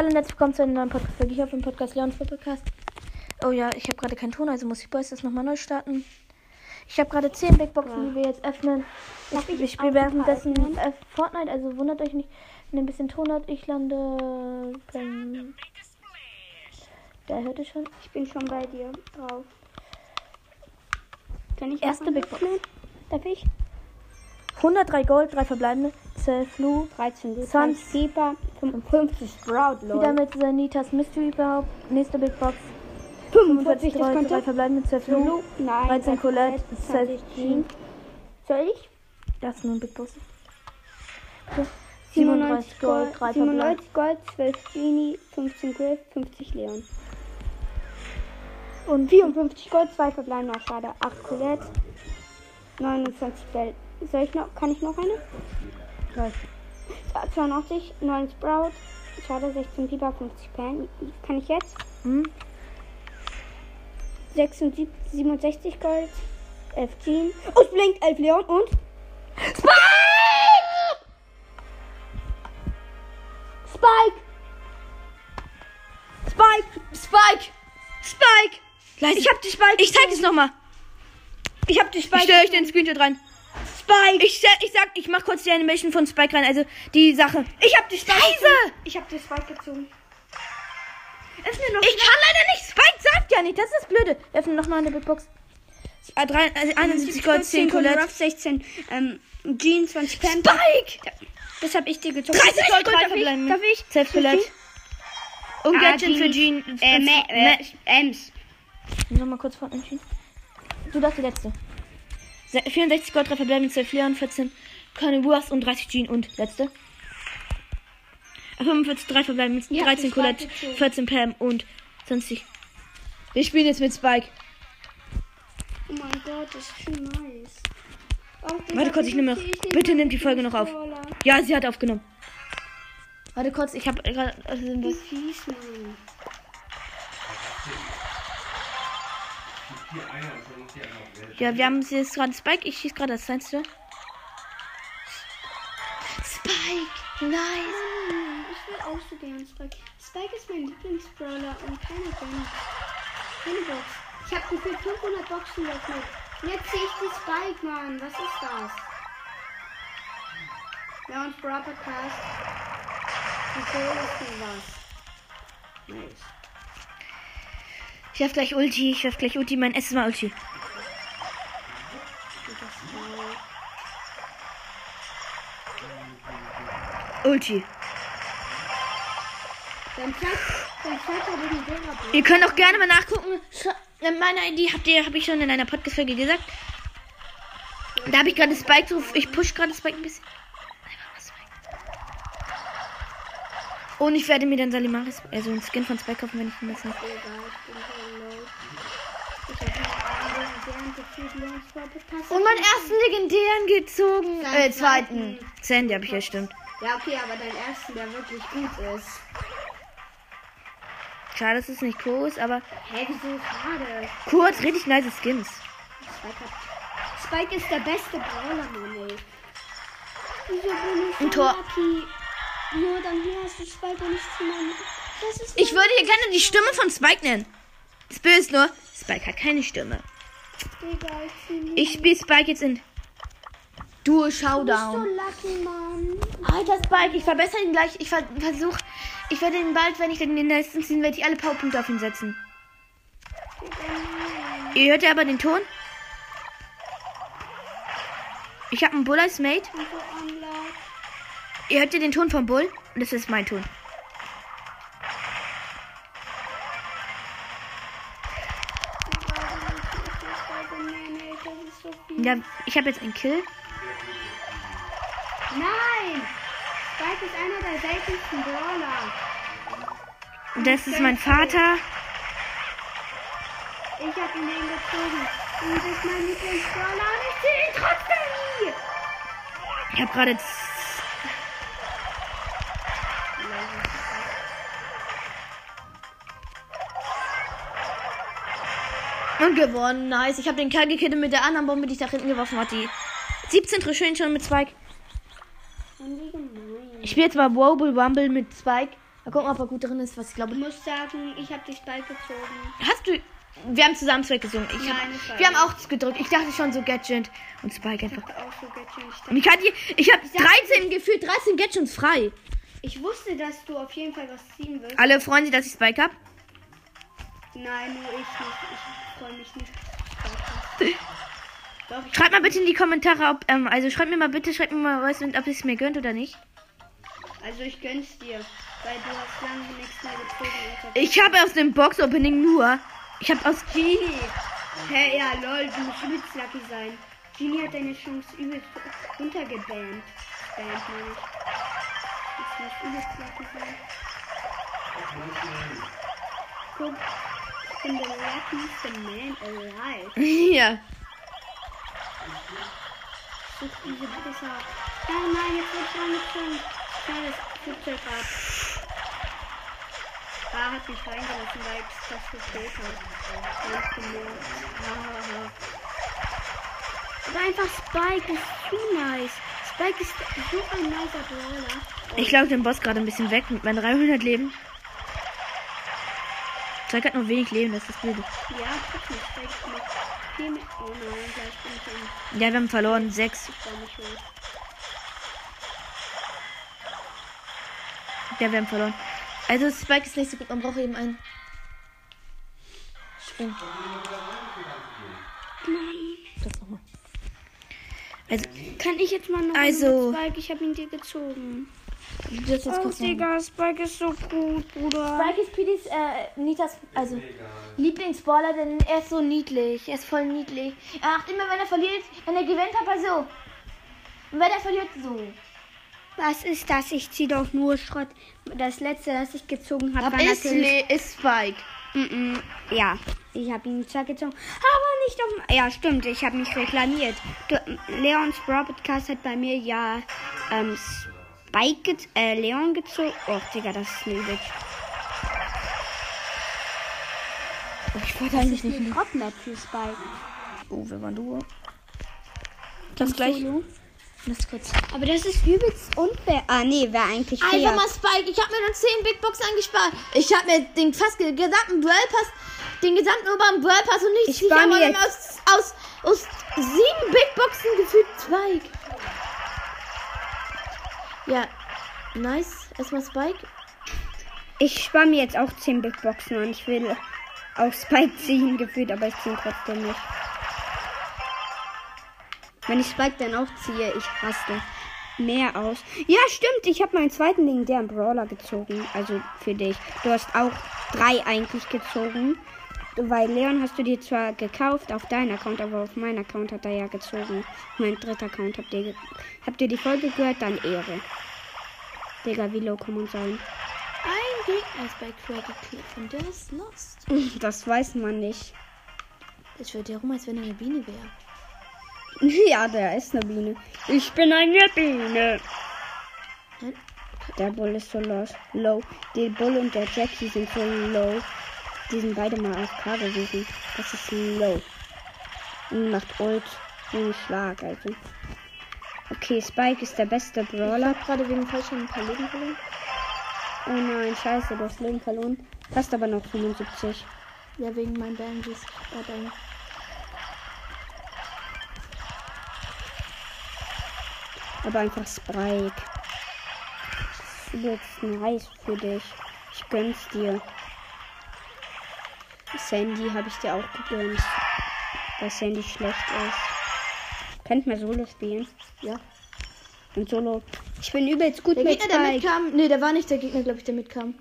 Hallo und herzlich willkommen zu einem neuen Podcast-Folge hier auf dem Podcast Leons Podcast. Oh ja, ich habe gerade keinen Ton, also muss ich Boys das nochmal neu starten. Ich habe gerade 10 Big Boxen, die wir jetzt öffnen. Ich, ich ich spiele währenddessen äh, Fortnite, also wundert euch nicht, wenn ihr ein bisschen Ton hat. Ich lande. Beim der hört es schon. Ich bin schon bei dir drauf. Kann ich Erste Big Box. Darf ich? 103 Gold, 3 verbleibende, 12 Flu. 13 Sonst- Sonst Keeper, 55 Sprout, Wieder Leute. mit Sanitas Mystery überhaupt. Nächste Big Box. 45 45 das Gold, 3 Konto. verbleibende, 12 Flu. Lulu, nein. 13 Colette, 12 20 Jean. Soll ich? Das ist nur ein Big Box. Okay. 37 Gold, 3 verbleibende. 97 Gold, 12 Genie, 15 Griff, 50 Leon. Und 54 Gold, 2 verbleiben noch schade. 8 Colette, 29 Bell. Soll ich noch? Kann ich noch eine? Drei. 82, 9 Sprout, schade, 16 Pieper, 50 Pan. Kann ich jetzt? Hm? 76, 67 Gold, 11 Jean. Oh, es blinkt 11 Leon und. Spike! Spike! Spike! Spike! Spike! Leise. Ich hab die Spike. Ich zeig es nochmal. Ich hab die Ich Spike. stelle euch den Screenshot rein. Spike! Ich, ich sag, ich mach kurz die Animation von Spike rein, also die Sache. Ich hab die Spike. Gezogen. Ich hab die Spike gezogen. Öffne noch. Ich kann leider nicht. Spike sagt ja nicht, das ist das Blöde. Wir öffnen nochmal eine Big Box. Ah, drei, äh, 71 Gold, 10 Colette. Ruff 16. Ähm, Jean 20 Pan. Spike! Das hab ich dir gezogen. 30 Gold, 3 darf ich? Darf ich? 12 Colette. Und Ah, Gadget für Jean. Jean. Äh, Ma- äh, äh, Ems. Nochmal kurz vor entschieden. Du darfst die letzte. Se- 64 Gold, 3 verbleiben, 12 Leon, 14 Carnivores und 30 Jean und letzte. Äh, 45, 3 verbleiben, Ja, 13 die Colette, Spike gezogen. 14 Pam und 20. Wir spielen jetzt mit Spike. Oh mein Gott, das ist schon nice. Oh, Warte kurz, ich nehme noch. Bitte nimm die Folge noch auf. Ja, sie hat aufgenommen. Warte kurz, ich habe gerade. Also Wie wir- fies, Mann. Ja, wir haben jetzt gerade Spike. Ich schieße gerade das Fenster. Spike, nice. Ich will auch so gern Spike. Spike ist mein Lieblingsbrawler und keiner gönnt. Keine Box. Ich habe gefühlt 500 Boxen geöffnet. Jetzt sehe ich die Spike, Mann. Was ist das? Ja, und Brawl Podcast. Wie cool ist denn was? Nice. Ich werf gleich Ulti. Ich werf gleich Ulti. Mein erstes Mal Ulti. Ulti. Dein dein. Ihr könnt auch gerne mal nachgucken. Meine ID habt ihr, habe ich schon in einer Podcast-Folge gesagt. Da habe ich gerade Spike drauf. Ich push gerade Spike ein bisschen. Und ich werde mir dann Salimaris, also einen Skin von Spike kaufen, wenn ich ihn Podcast. Und meinen ersten legendären gezogen. Äh, zweiten. zweiten. Sandy habe ich ja, stimmt. Ja, okay, aber dein ersten, der wirklich gut ist. Schade, dass es nicht ist, aber Hä, wieso schade? Hat richtig nice Skins. Spike, hat... Spike ist der beste Brawler, Mann, ey. Wieso bin ich Ein Tor. lucky? Nur dann hier hast du Spike und ich zu meinem... Ich würde hier gerne die Stimme von Spike nennen. Das Böse ist nur, Spike hat keine Stimme. Digga, ich Ich spiele Spike jetzt in Duo Du bist so Showdown. lucky. Alter Spike, ich verbessere ihn gleich. Ich ver versuche, ich werde ihn bald, wenn ich den in den nächsten ziehen, werde ich alle Powerpunkte auf ihn setzen. Ihr hört ja aber den Ton. Ich habe einen Bull als Mate. Ich bin so unlucky. Ihr hört ja den Ton vom Bull. Und das ist mein Ton. Ja, ich habe jetzt einen Kill. Nein! Spike ist einer der seltensten Brawler. Und das ist mein Vater. Ich hab ihn den gezogen. Und das ist mein Lieblingsbrawler und ich zähle ihn trotzdem nie. Ich habe gerade. Und gewonnen. Nice. Ich habe den Kerl gekillt mit der anderen Bombe, die ich nach hinten geworfen habe, die 17 Trophäen schon mit Spike. Gemein. Ich spiele jetzt mal Wobble Wumble mit Spike. Mal gucken, ob er gut drin ist, was ich glaube. Ich muss sagen, ich habe die Spike gezogen. Hast du. Wir haben zusammen Spike gesungen. Ich hab, Nein, war wir haben ich. auch gedrückt. Ich dachte schon so Gadget und Spike einfach. Auch so Gadget. Ich, Und ich hatte, ich habe 13 gefühlt 13 Gadgets frei. ich wusste, dass du auf jeden Fall was ziehen wirst. Alle freuen sich, dass ich Spike habe. Nein, nur ich nicht. Ich freue mich nicht. Doch, Schreibt mal bitte in die Kommentare, ob ähm, also schreibt mir mal bitte, schreibt mir mal was, ob es mir gönnt oder nicht. also ich gönn's dir. Weil du hast lange nichts mehr gezogen. Ich habe aus dem Box Opening nur. Ich habe aus Genie. Hä, ja, lol, du musst übelst lucky sein. Genie hat deine Chance übelst runtergebannt. Band, meine ich. Das muss übelst lucky sein. Guck, bin der luckiest man alive. ja. Such diese Pisser. Nein, nein, jetzt wird ich angezogen. Schnell das Flugzeug ab. Ah, hat mich reingelassen, weil ich das genau. Ah. Aber einfach Spike ist zu nice. Spike ist so ein nicer Brawler. Ich laufe den Boss gerade ein bisschen weg mit meinen 300 Leben. Zeig hat nur wenig Leben, das ist das Blöde. Ja, trotzdem Spike ist noch viel mehr. Oh nein, gleich bin ich in. Ja, wir haben verloren. Sechs. Nicht. Ja, wir haben verloren. Also Spike ist nicht so gut, man braucht eben einen. Spring. Das nochmal. Also, Kann ich jetzt mal noch Also- Spike? Ich habe ihn dir gezogen. Darfst jetzt Oh. Digga, Spike ist so gut, Bruder. Spike ist Pitis, äh, Nitas, also Lieblingsballer, denn er ist so niedlich. Er ist voll niedlich. Er macht immer, wenn er verliert, wenn er gewinnt, hat er so. Und wenn er verliert, so. Was ist das? Ich zieh doch nur Schrott. Das letzte, das ich gezogen habe, war ist, natürlich... Le ist Spike. Mm -mm, ja, ich habe ihn zwar gezogen, aber nicht auf... Ja, stimmt, ich habe mich reklamiert. Du, Leons Brawl Podcast hat bei mir ja ähm, Spike, gez äh, Leon gezogen. Oh, Digga, das ist ein übelst... Ich wollte eigentlich nicht. Eine Top-Map für Spike. Oh, wer war du? Das gleich. Solo. Das kurz. Aber das ist übelst unfair. Ah, nee, wäre eigentlich fair. Einfach mal Spike. Ich habe mir dann 10 Big Boxen angespart. Ich habe mir den fast ge- gesamten Brawl Pass, den gesamten oberen Brawl Pass und nichts. Ich spar habe aus, aus, aus sieben Big Boxen gefühlt Spike. Ja, nice. Erstmal Spike. Ich spare mir jetzt auch 10 Big Boxen an. Ich will auch Spike ziehen gefühlt, aber ich ziehe trotzdem nicht. Wenn ich Spike dann auch ziehe, ich raste mehr aus. Ja, stimmt. Ich habe meinen zweiten legendären Brawler gezogen. Also für dich. Du hast auch drei eigentlich gezogen. Weil Leon hast du dir zwar gekauft auf deinen Account, aber auf meinen Account hat er ja gezogen. Mein dritter Account habt ihr, habt ihr die Folge gehört? Dann Ehre. Digga, wie low kann man sein? Ein Gegner ist bei Cracky Cliff und der ist lost. Das weiß man nicht. Das wird ja rum, als wenn er eine Biene wäre. Ja, der ist eine Biene. Ich bin eine Biene. Nein. Der Bull ist so low. low. Der Bull und der Jackie sind so low. Die sind beide mal AFK gewesen. Das ist low. Und macht Ult ohne Schlag, also. Okay, Spike ist der beste Ich Brawler. habe gerade wegen falschen ein paar Leben verloren. Oh nein, scheiße, du hast Leben verloren. Hast aber noch 75. Ja, wegen meinen. Äh, dein- Aber einfach Spike. Übelst nice für dich. Ich gönn's dir. Sandy habe ich dir auch gegönnt. Weil Sandy schlecht ist. Könnt mal Solo spielen. Ja. Und Solo. Ich bin übelst gut Der mit Gegner, der Spike. mitkam. Nee, der war nicht der Gegner, glaube ich, der mitkam.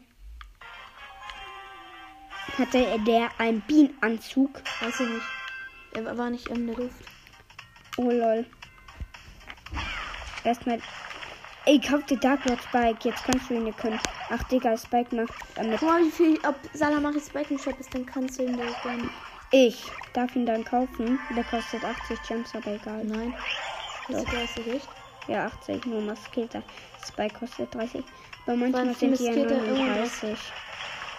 Hatte der einen Bienenanzug? Weiß ich nicht. Der war nicht in der Luft. Oh lol. Erstmal. Ey, kauf dir Dark Lord Spike. Jetzt kannst du ihn ja können. Ach, Digga, Spike macht damit. Mal, wie viel, ob Salamari Spike im Shop ist, dann kannst du ihn dir gönnen. Ich darf ihn dann kaufen. Der kostet 80 Gems, aber egal. Nein. Das Doch. ist 30, echt? Ja, 80, nur maskierter. Spike kostet 30. Aber manchmal Wann sind die ja maskierter 39.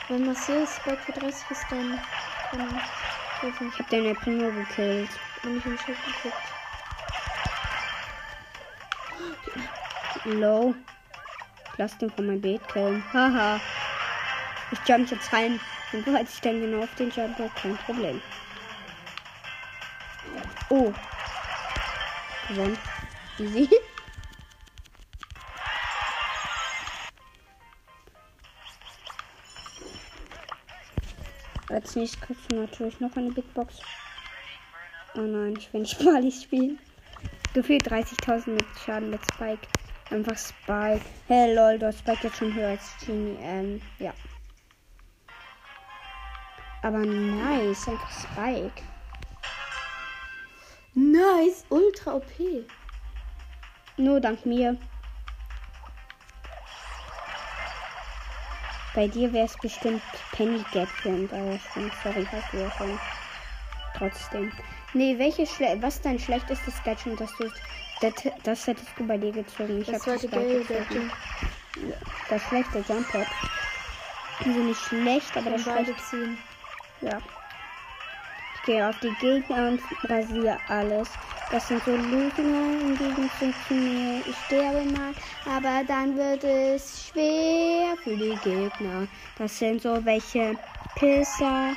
Wenn Marcel Spike für 30 ist, dann kann ich hab den Primo gekillt. Wenn ich im Shop geguckt. Low. Lass den von meinem Beet killen. Haha. Ich jump jetzt rein. Und falls ich dann genau auf den jumpe, kein Problem. Oh. Gewonnen. Easy. Als nächstes kriegst du natürlich noch eine Big Box. Oh nein, ich will nicht Bali spielen. Gefühlt 30.000 mit Schaden mit Spike. Einfach Spike. Hey lol, du hast Spike jetzt schon höher als Genie. Ähm, ja. Aber nice, einfach Spike. Nice, ultra OP. Nur dank mir. Bei dir wäre es bestimmt Penny Gapfield, aber stimmt, sorry, hast du ja schon. Trotzdem. Nee, welche Schle was ist dein schlechtestes Gadget, das du das, das hättest du bei dir gezogen. Ich Das Spike Gale gezogen. Das schlechte Jump Pad. Also nicht schlecht, aber das Kann beide schlecht. ziehen. Ja. Ich gehe auf die Gegner und rasiere alles. Das sind so Lügner im Gegenzug zu mir. Ich sterbe mal, aber dann wird es schwer für die Gegner. Das sind so welche Pisser.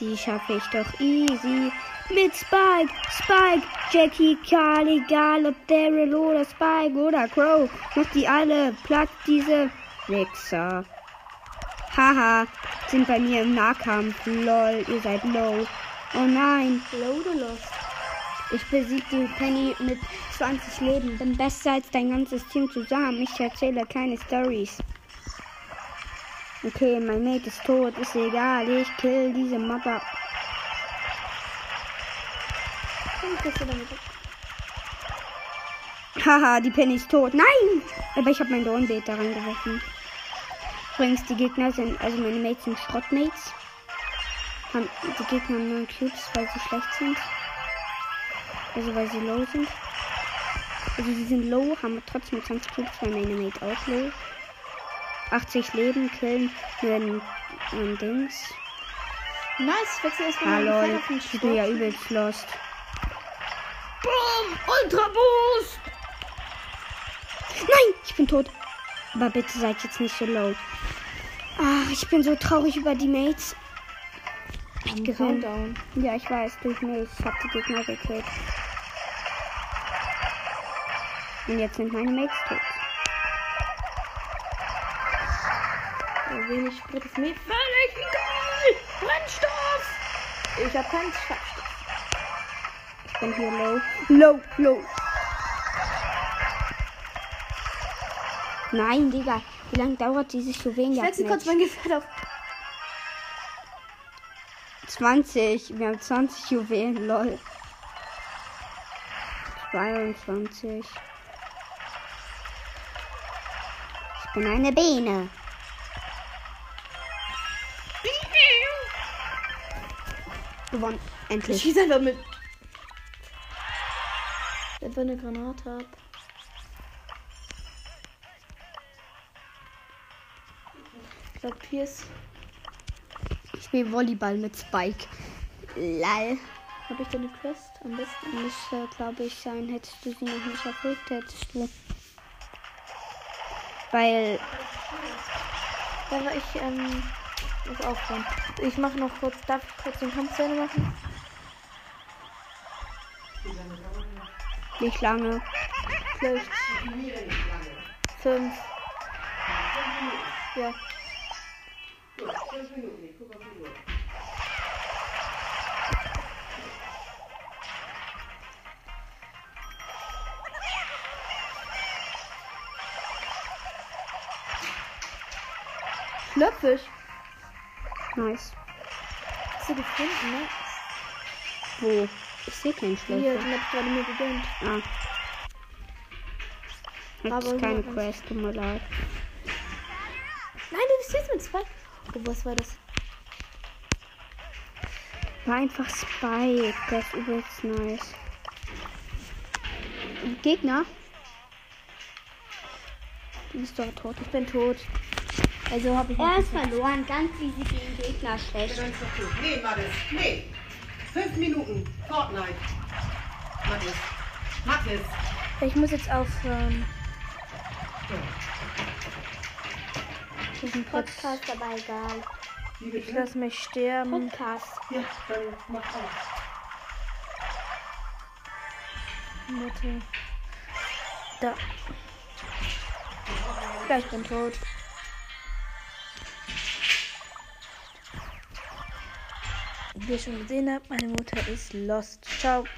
Die schaffe ich doch easy. Mit Spike, Spike, Jackie, Karl, egal ob Daryl oder Spike oder Crow. Macht die alle platt, diese Wichser. Haha, sind bei mir im Nahkampf. Lol, ihr seid low. Oh nein, Low oder Lost? ich besieg die Penny mit 20 Leben. Bin besser als dein ganzes Team zusammen. Ich erzähle keine Stories. Okay, mein Mate ist tot. Ist egal. Ich kill diese damit. Haha, die Penny ist tot. Nein! Aber ich habe mein Drohnenbild da reingeworfen. Übrigens, die Gegner sind, also meine Mates sind Schrottmates. Die Gegner haben nur Cubes, weil sie schlecht sind. Also weil sie low sind. Also sie sind low, haben trotzdem 20 Cubes, weil meine Mate auch low. 80 Leben, killen, nur ein, ein Dings. Nice, wechsel erstmal den ich bin ja übelst lost. Boom, Ultra Boost! Nein, ich bin tot. Aber bitte seid jetzt nicht so low. Ah, ich bin so traurig über die Mates. Am Gewonnen. Countdown. Ja, ich weiß, durch mich. Ich hab die Gegner gekillt. Und jetzt sind meine Mates tot. So wenig Sprit ist mir völlig egal! Brennstoff! Ich hab keinen Schadstoff. Ich bin hier low. Low, low. Nein, Digga. Wie lange dauert dieses Juwelen Ich wechsle kurz mein Gefährt auf. 20. Wir haben 20 Juwelen, lol. 22. Ich bin eine Biene. Gewonnen. Ich Endlich. schieße einfach mit. Einfach eine Granate ab. Ich glaube, Pierce. Ich spiele Volleyball mit Spike. Lol. Habe ich deine Quest am besten? Müsste, glaube ich, sein, hättest du sie noch nicht erfüllt, hättest du. Weil, Ja, aber ich ähm, muss aufhören. Ich mache noch kurz, darf ich kurz den Kampf zu machen? nicht lange. Vielleicht fünf. Ja. Schlöpfisch. Nice. Hast du gefunden, ne? Wo? Ich sehe keinen Hier, Schlüssel. hab ich gerade mir gegönnt. Ah. Aber Jetzt keine hier- Quest, tut mir leid. Nein, du bist jetzt mit zwei. Oh, was war das? War einfach Spike. Der ist übelst nice. Gegner? Du bist doch tot. Ich bin tot. Also habe ich. Er ist verloren, ganz wie sie gegen Gegner schlecht. Nee, Mattes, nee. Fünf Minuten, Fortnite. Mattes, Mattes. Ich muss jetzt aufhören. Ja. Ich bin Podcast dabei, egal. Ich lass mich sterben. Podcast. Ja, dann mach auf. Mitte. Da. Ich bin tot. wie ihr schon gesehen habt, meine Mutter ist lost. Ciao.